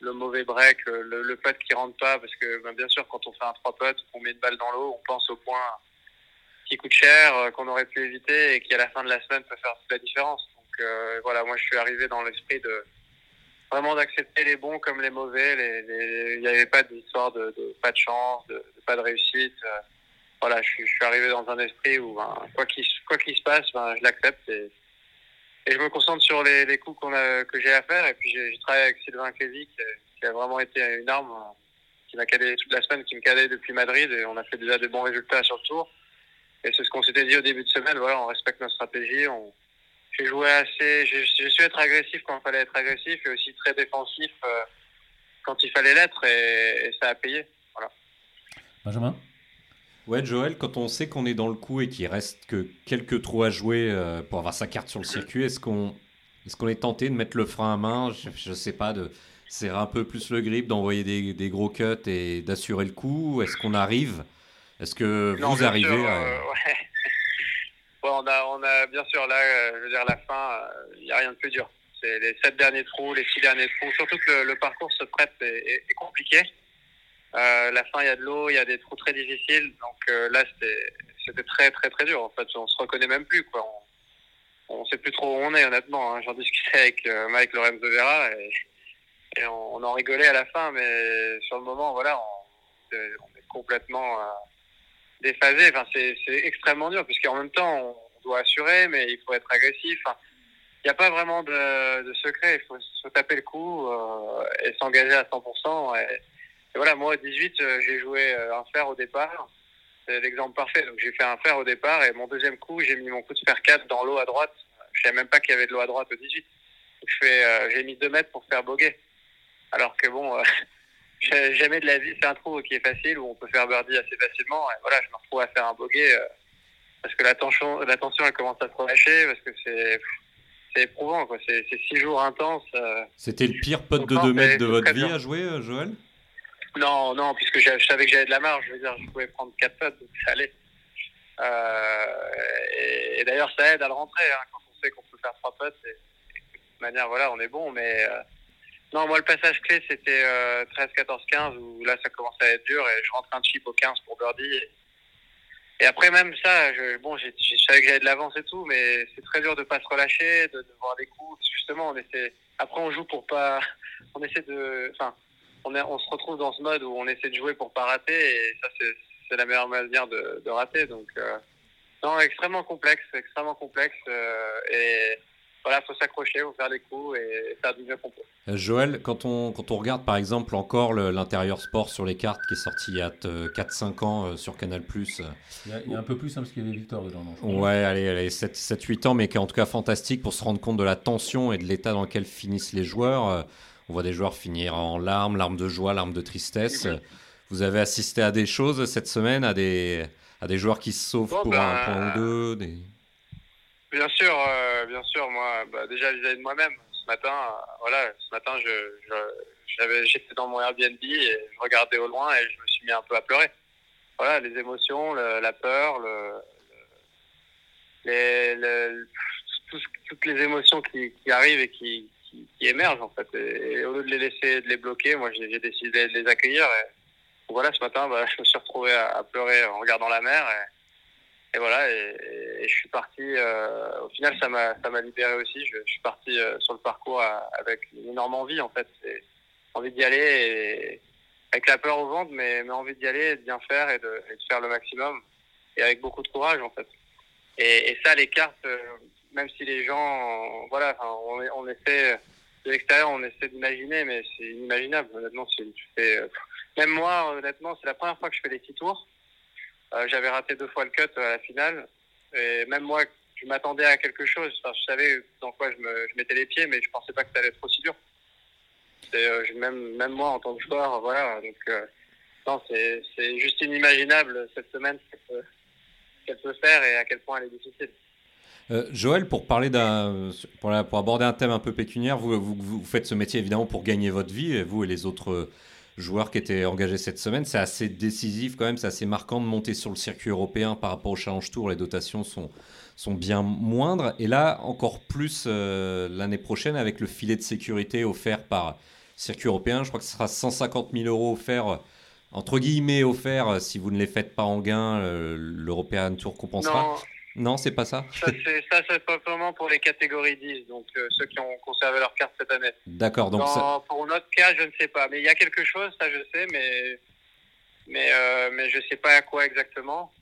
le, mauvais break, le, le qui rentre pas, parce que ben, bien sûr, quand on fait un trois putts, on met une balle dans l'eau, on pense au point qui coûte cher, euh, qu'on aurait pu éviter et qui à la fin de la semaine peut faire toute la différence. Donc euh, voilà, moi je suis arrivé dans l'esprit de vraiment d'accepter les bons comme les mauvais. Il n'y avait pas d'histoire de, de, pas de chance, de, pas de réussite. Euh, voilà, je, suis arrivé dans un esprit où ben, quoi qu'il se passe, ben, je l'accepte et, je me concentre sur les, coups que j'ai à faire. Et puis j'ai travaillé avec Sylvain Clézy qui, a vraiment été une arme qui m'a cadé toute la semaine, qui me cadait depuis Madrid et on a fait déjà des bons résultats sur le tour. Et c'est ce qu'on s'était dit au début de semaine. Voilà, on respecte notre stratégie. On... J'ai joué assez. J'ai su être agressif quand il fallait être agressif et aussi très défensif euh, quand il fallait l'être et, ça a payé. Voilà. Benjamin? Ouais, Joël, quand on sait qu'on est dans le coup et qu'il reste que quelques trous à jouer euh, pour avoir sa carte sur le circuit, est-ce qu'on est, qu'on est tenté de mettre le frein à main? Je ne sais pas, de serrer un peu plus le grip, d'envoyer des, gros cuts et d'assurer le coup? Est-ce qu'on arrive Est-ce que vous arrivez euh, on, a, on a bien sûr là, euh, je veux dire, la fin, il n'y a rien de plus dur. C'est les sept derniers trous, les six derniers trous. Surtout que le, parcours se prête est, est compliqué. Euh, la fin, il y a de l'eau, il y a des trous très difficiles. Donc euh, là, c'était très, très, très dur. En fait, on se reconnaît même plus. Quoi. On, ne sait plus trop où on est, honnêtement. Hein. J'en discutais avec euh, Mike Lorenzo Vera et, et on, en rigolait à la fin, mais sur le moment, voilà, on, est complètement déphasé. Enfin, c'est extrêmement dur, puisqu'en même temps, on doit assurer, mais il faut être agressif. il n'y a pas vraiment de, secret. Il faut se taper le coup et s'engager à 100%. Et, voilà, moi, à 18, euh, j'ai joué euh, un fer au départ. C'est l'exemple parfait. Donc, j'ai fait un fer au départ et mon deuxième coup, j'ai mis mon coup de fer 4 dans l'eau à droite. Je savais même pas qu'il y avait de l'eau à droite au 18. je fais, euh, j'ai mis 2 mètres pour faire boguer. Alors que bon, jamais de la vie, c'est un trou qui est facile où on peut faire birdie assez facilement. Et voilà, je me retrouve à faire un bogey parce que la tension, la tension, elle commence à se relâcher parce que c'est, c'est éprouvant, quoi. C'est, six jours intenses. C'était le pire putt de 2 mètres de votre vie à jouer, Joël? Non, non, puisque je savais que j'avais de la marge. Je veux dire, je pouvais prendre 4 potes, donc ça allait. Euh, et, d'ailleurs, ça aide à le rentrer hein, quand on sait qu'on peut faire 3 potes. Et, de toute manière, voilà, on est bon. Mais euh, non, moi, le passage clé, c'était 13, 14, 15, où là, ça commençait à être dur et je rentre un chip au 15 pour birdie. Et, après, même ça, je, bon, je savais que j'avais de l'avance et tout, mais c'est très dur de pas se relâcher, de, voir des coups. Justement, on essaie. Après, on joue pour pas. On essaie de. Enfin on, se retrouve dans ce mode où on essaie de jouer pour pas rater et ça c'est la meilleure manière de, rater. Donc euh, non, extrêmement complexe, extrêmement complexe euh, et voilà, faut s'accrocher, faut faire des coups et faire du mieux qu'on peut. Euh, Joël, quand on, quand on regarde par exemple encore l'intérieur sport sur les cartes qui est sorti il y a 4-5 ans sur Canal+. Il y, a, un peu plus hein, parce qu'il y avait Victor dedans. ouais, allez, allez 7-8 ans, mais qui est en tout cas fantastique pour se rendre compte de la tension et de l'état dans lequel finissent les joueurs. On voit des joueurs finir en larmes, larmes de joie, larmes de tristesse. Vous avez assisté à des choses cette semaine, à des, à des joueurs qui se sauvent pour un ben, point ou deux des... Bien sûr, euh, bien sûr. Moi, bah, déjà vis-à-vis de moi-même, ce matin, euh, voilà, ce matin, je, j'étais dans mon Airbnb et je regardais au loin et je me suis mis un peu à pleurer. Voilà, les émotions, la peur, le, les, toutes les émotions qui, qui arrivent et qui, qui, émergent en fait. Et, au lieu de les laisser, de les bloquer, moi j'ai décidé de les accueillir. Et voilà, ce matin, bah, je me suis retrouvé à, pleurer en regardant la mer. Et, voilà, et, je suis parti. Euh, au final, ça m'a ça m'a libéré aussi. Je, suis parti euh, sur le parcours avec une énorme envie en fait, envie d'y aller. avec la peur au ventre, mais, mais envie d'y aller, de bien faire et de, faire le maximum. Et avec beaucoup de courage en fait. Et, ça, les cartes, euh, même si les gens, voilà, on, on essaie de l'extérieur, on essaie d'imaginer, mais c'est inimaginable. Honnêtement, euh, même moi, honnêtement, c'est la première fois que je fais des petits tours. Euh, j'avais raté deux fois le cut à la finale, et même moi, je m'attendais à quelque chose. je savais dans quoi je, me, je mettais les pieds, mais je pensais pas que ça allait être aussi dur. Euh, même, moi, en tant que joueur, voilà. Donc, non, c'est juste inimaginable cette semaine qu'elle peut faire et à quel point elle est difficile. Euh, Joël, pour parler pour, aborder un thème un peu pécuniaire, vous, faites ce métier évidemment pour gagner votre vie, et vous et les autres joueurs qui étaient engagés cette semaine, c'est assez décisif quand même, c'est assez marquant de monter sur le circuit européen par rapport au Challenge Tour, les dotations sont, sont bien moindres, et là encore plus euh, l'année prochaine avec le filet de sécurité offert par circuit européen, je crois que ce sera 150 000 euros offerts entre guillemets offert si vous ne les faites pas en gain, l'European Tour compensera. C'est pas ça. Ça, c'est pas vraiment pour les catégories 10, donc euh, ceux qui ont conservé leur carte cette année. D'accord. Donc Pour notre cas, je ne sais pas. Mais il y a quelque chose, ça je sais, mais, mais, euh, mais je sais pas à quoi exactement.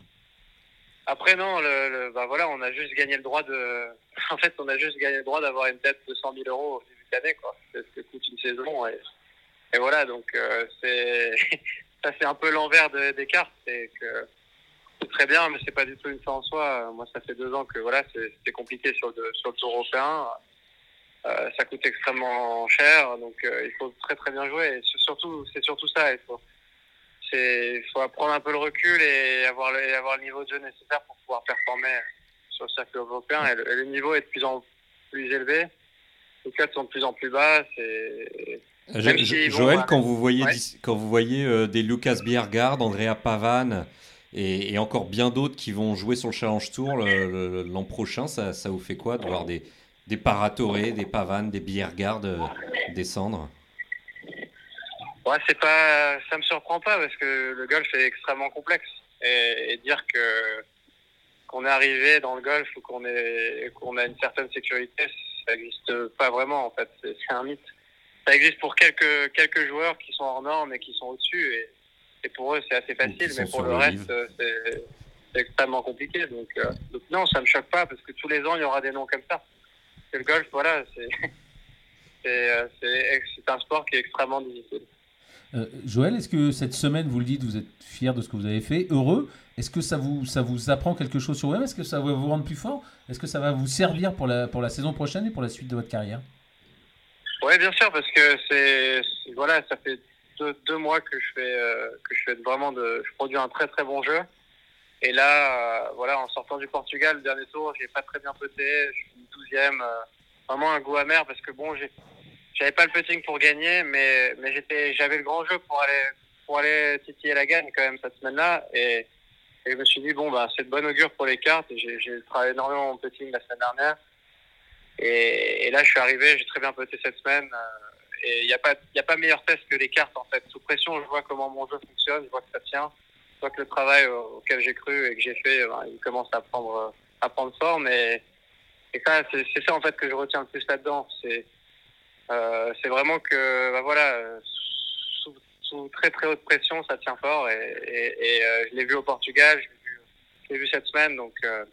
Après, non, le, bah, voilà, on a juste gagné le droit de. En fait, on a juste gagné le droit d'avoir une dette de 100 000 euros au début de l'année, quoi. C'est ce que coûte une saison. Et, et voilà, donc euh, c'est. ça, c'est un peu l'envers des cartes. C'est que c'est très bien, mais c'est pas du tout une fin en soi. Moi, ça fait deux ans que voilà, c'est compliqué sur le, sur le tour européen. Euh, ça coûte extrêmement cher, donc euh, il faut très très bien jouer. surtout, c'est surtout ça. Il faut, c'est faut prendre un peu le recul et avoir le, avoir le niveau de jeu nécessaire pour pouvoir performer sur le circuit européen. Et le, niveau est de plus en plus élevé. Les codes sont de plus en plus bas. C'est Joël, quand vous voyez, quand vous voyez des Lucas Biergard, Andrea Pavan et, encore bien d'autres qui vont jouer sur le Challenge Tour l'an prochain, ça, vous fait quoi de voir des, des Paratoré, des Pavan, des Biergard euh, descendre? Ouais, c'est pas, ça me surprend pas parce que le golf est extrêmement complexe et, dire que qu'on est arrivé dans le golf ou qu'on a une certaine sécurité, ça n'existe pas vraiment en fait. C'est un mythe. Ça existe pour quelques quelques joueurs qui sont hors normes et qui sont au-dessus et pour eux c'est assez facile, mais pour le reste c'est extrêmement compliqué. Donc, euh, donc, non, ça me choque pas parce que tous les ans il y aura des noms comme ça. le golf, voilà, c'est euh, c'est un sport qui est extrêmement difficile. Euh, Joël, est-ce que cette semaine, vous le dites, vous êtes fier de ce que vous avez fait, heureux? Est-ce que ça vous, ça vous apprend quelque chose sur vous-même? Est-ce que ça va vous rendre plus fort? Est-ce que ça va vous servir pour la, pour la saison prochaine et pour la suite de votre carrière? Oui, bien sûr, parce que c'est voilà, ça fait deux, mois que je fais euh, que je fais vraiment de, je produis un très très bon jeu. Et là, euh, voilà, en sortant du Portugal, le dernier tour, j'ai pas très bien poté, je suis 12e, vraiment un goût amer parce que bon, j'ai j'avais pas le putting pour gagner, mais, mais j'avais le grand jeu pour aller, pour aller titiller la gagne quand même cette semaine-là. Et, et je me suis dit, bon, bah, c'est de bonne augure pour les cartes. J'ai, travaillé énormément en putting la semaine dernière. Et, là, je suis arrivé, j'ai très bien puté cette semaine. Euh, et il n'y a pas, a pas meilleur test que les cartes, en fait. Sous pression, je vois comment mon jeu fonctionne, je vois que ça tient. Je vois que le travail auquel j'ai cru et que j'ai fait, ben, il commence à prendre, à prendre forme. Et, et ça, c'est, ça, en fait, que je retiens le plus là-dedans. C'est, euh, vraiment que, bah voilà, sous, très très haute pression, ça tient fort. Et, euh, je l'ai vu au Portugal, je l'ai vu, cette semaine. Euh,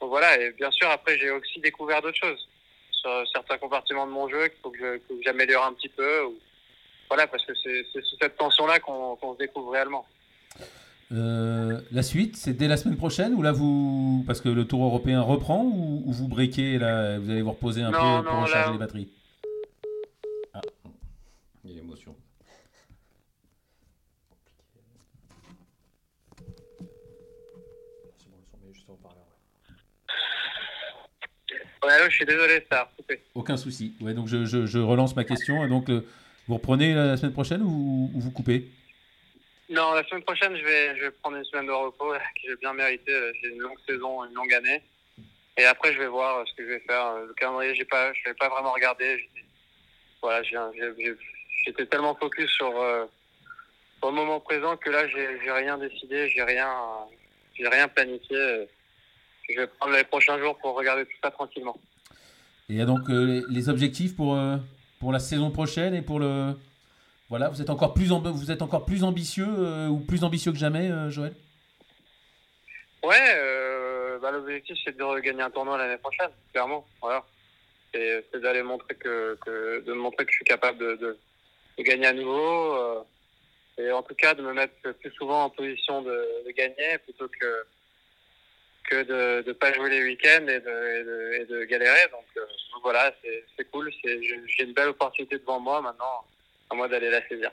donc, voilà, et bien sûr, après, j'ai aussi découvert d'autres choses sur certains compartiments de mon jeu qu'il faut que j'améliore un petit peu. Ou, voilà, parce que c'est sous cette tension-là qu'on se découvre réellement. la suite, c'est dès la semaine prochaine ou là vous, parce que le Tour européen reprend ou, vous breakez là, vous allez vous reposer un peu pour recharger les batteries? Je suis désolé, ça a coupé. Aucun souci. Ouais, donc je, je, relance ma question. Donc, euh, vous reprenez la semaine prochaine ou, vous coupez? Non, la semaine prochaine, je vais, je vais prendre une semaine de repos que j'ai bien mérité. J'ai une longue saison, une longue année. Et après, je vais voir ce que je vais faire. Le calendrier, j'ai pas, je ne vais pas vraiment regarder. Voilà, j'étais tellement focus sur, euh, sur, le moment présent que là, j'ai rien décidé, j'ai rien, j'ai rien planifié je vais prendre les prochains jours pour regarder tout ça tranquillement. Et il y a donc euh, les objectifs pour, euh, pour la saison prochaine et pour le. Voilà, vous êtes encore plus, vous êtes encore plus ambitieux euh, ou plus ambitieux que jamais, Joël? Ouais, bah, l'objectif c'est de gagner un tournoi l'année prochaine, clairement. Voilà. C'est d'aller montrer que, que, de montrer que je suis capable de, de, de gagner à nouveau. et en tout cas, de me mettre plus souvent en position de, de gagner plutôt que que de ne pas jouer les week-ends et de, et de, galérer. Donc, euh, voilà, c'est cool. J'ai une belle opportunité devant moi maintenant, à moi d'aller la saisir.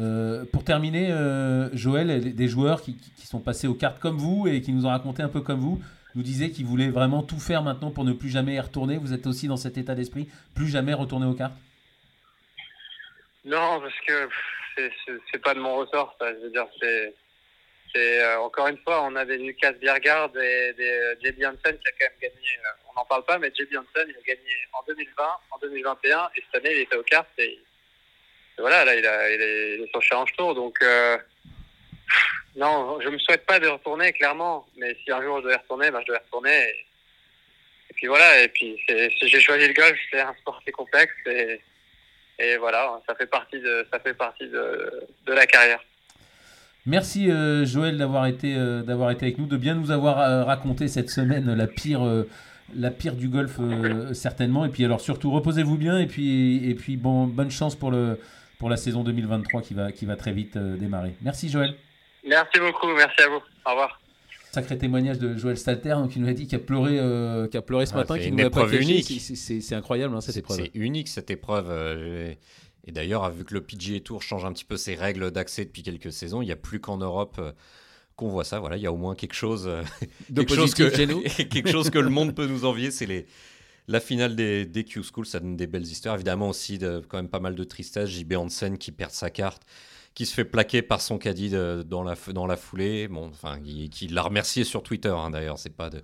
Euh, pour terminer, euh, Joël, des joueurs qui, qui, sont passés aux cartes comme vous et qui nous ont raconté un peu comme vous, nous disaient qu'ils voulaient vraiment tout faire maintenant pour ne plus jamais y retourner. Vous êtes aussi dans cet état d'esprit, plus jamais retourner aux cartes? Non, parce que c'est pas de mon ressort. Ça. Je veux dire, c'est c'est euh, encore une fois, on a des Lucas Biergard et des euh, J.B. Hansen qui a quand même gagné. Euh, on n'en parle pas, mais J.B. Hansen il a gagné en 2020, en 2021 et cette année il était au kart et, voilà, là il, a, il, est, il est sur Challenge Tour. Donc non, je me souhaite pas de retourner clairement, mais si un jour je y retourner, ben, je y retourner. Et, puis voilà, et puis si j'ai choisi le golf, c'est un sport qui est complexe et, et voilà, ça fait partie de ça fait partie de, de la carrière. Merci euh, Joël d'avoir été, euh, d'avoir été avec nous, de bien nous avoir euh, raconté cette semaine la pire, la pire du golf certainement. Et puis alors surtout reposez-vous bien et puis, et puis bon, bonne chance pour, le, pour la saison 2023 qui va, qui va très vite démarrer. Merci Joël. Merci beaucoup, merci à vous. Au revoir. Sacré témoignage de Joël Stalter donc, qui nous a dit qu'il a pleuré, qui a pleuré ce matin. C'est une épreuve unique. C'est incroyable hein, cette épreuve. C'est unique cette épreuve. Et d'ailleurs, vu que le PGA Tour change un petit peu ses règles d'accès depuis quelques saisons, il n'y a plus qu'en Europe qu'on voit ça. Voilà, il y a au moins quelque chose, de quelque, chose que, quelque chose que le monde peut nous envier. C'est les, la finale des, des Q-School, ça donne des belles histoires. Évidemment aussi, de, quand même pas mal de tristesse. JB Hansen qui perd sa carte qui se fait plaquer par son caddie dans, la, dans la foulée. Bon, enfin, qui, l'a remercié sur Twitter, hein, d'ailleurs. C'est pas, de,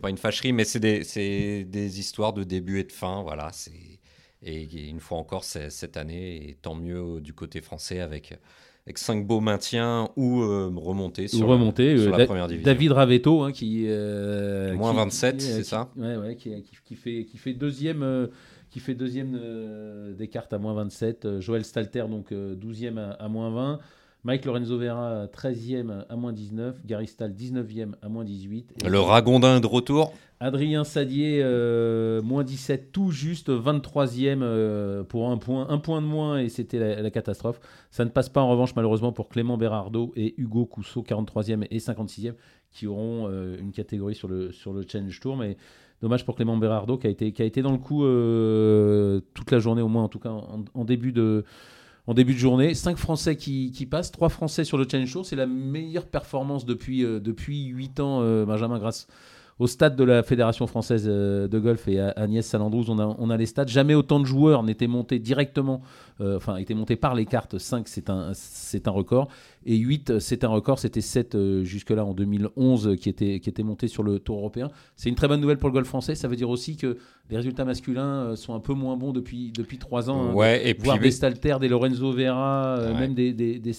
pas une fâcherie, mais c'est des, c'est des histoires de début et de fin. Voilà, c'est, et une fois encore, cette année, et tant mieux du côté français avec, avec 5 beaux maintiens ou euh, remonter sur, remonter, sur euh, la première division. David Ravetto, hein, qui. Euh, Moins 27, c'est ça Ouais, ouais, qui, qui, fait, qui fait deuxième qui fait deuxième euh, des cartes à moins 27. Euh, Joël Stalter, donc 12e euh, à, moins 20. Mike Lorenzo Vera, 13e à moins 19. Gary Stahl, 19e à moins 18. le Ragondin de retour. Adrien Sadier, moins 17, tout juste 23e pour un point, un point de moins et c'était la, catastrophe. Ça ne passe pas en revanche malheureusement pour Clément Berardo et Hugo Cousseau, 43e et 56e, qui auront une catégorie sur le, sur le Challenge Tour. Mais Dommage pour Clément Berardo qui a été, dans le coup euh, toute la journée, au moins en tout cas en, début, de, journée. Cinq Français qui, passent, trois Français sur le Challenge Tour. C'est la meilleure performance depuis, euh, depuis 8 ans, euh, Benjamin, grâce au stade de la Fédération française euh, de golf et à Agnès Salandrouz, on a, on a les stats. Jamais autant de joueurs n'étaient montés directement, euh, enfin, étaient montés par les cartes. 5, c'est un, c'est un record. Et 8, c'est un record. C'était 7 euh, jusque-là en 2011 qui étaient, qui était montés sur le Tour européen. C'est une très bonne nouvelle pour le golf français. Ça veut dire aussi que les résultats masculins sont un peu moins bons depuis, depuis 3 ans. Hein. Ouais, et voir des Stalter, des Lorenzo Vera, même des, des,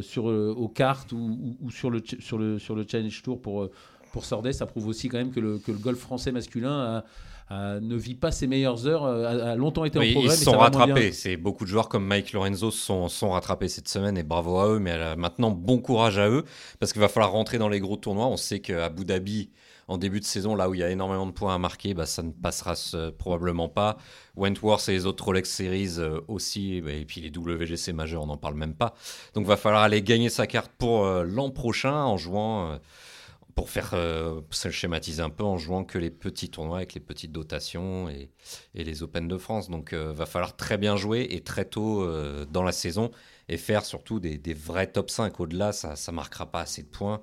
sur, aux cartes ou, ou, sur, le, sur, le, sur le Challenge Tour pour pour Sordet, ça prouve aussi quand même que le, que le golf français masculin ne vit pas ses meilleures heures, a, longtemps été en progrès. Ils sont rattrapés. C'est beaucoup de joueurs comme Mike Lorenzo sont, sont rattrapés cette semaine et bravo à eux. Mais maintenant, bon courage à eux parce qu'il va falloir rentrer dans les gros tournois. On sait qu'à Abu Dhabi, en début de saison, là où il y a énormément de points à marquer, bah, ça ne passera probablement pas. Wentworth et les autres Rolex Series euh, aussi, bah, et puis les WGC majeurs, on n'en parle même pas. Donc, il va falloir aller gagner sa carte pour euh, l'an prochain en jouant. Pour faire euh, se schématiser un peu en jouant que les petits tournois avec les petites dotations et, les Open de France. Donc, euh, va falloir très bien jouer et très tôt euh, dans la saison et faire surtout des, vrais top 5. Au-delà, ça ne marquera pas assez de points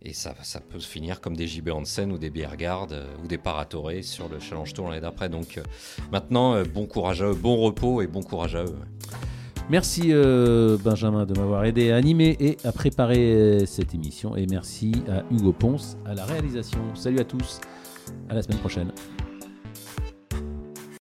et ça, ça peut se finir comme des JB Hansen ou des Biergard ou des Paratoré sur le Challenge Tour l'année d'après. Donc, maintenant, bon courage à eux, bon repos et bon courage à eux. Merci euh, Benjamin de m'avoir aidé à animer et à préparer euh, cette émission. Et merci à Hugo Ponce à la réalisation. Salut à tous, à la semaine prochaine.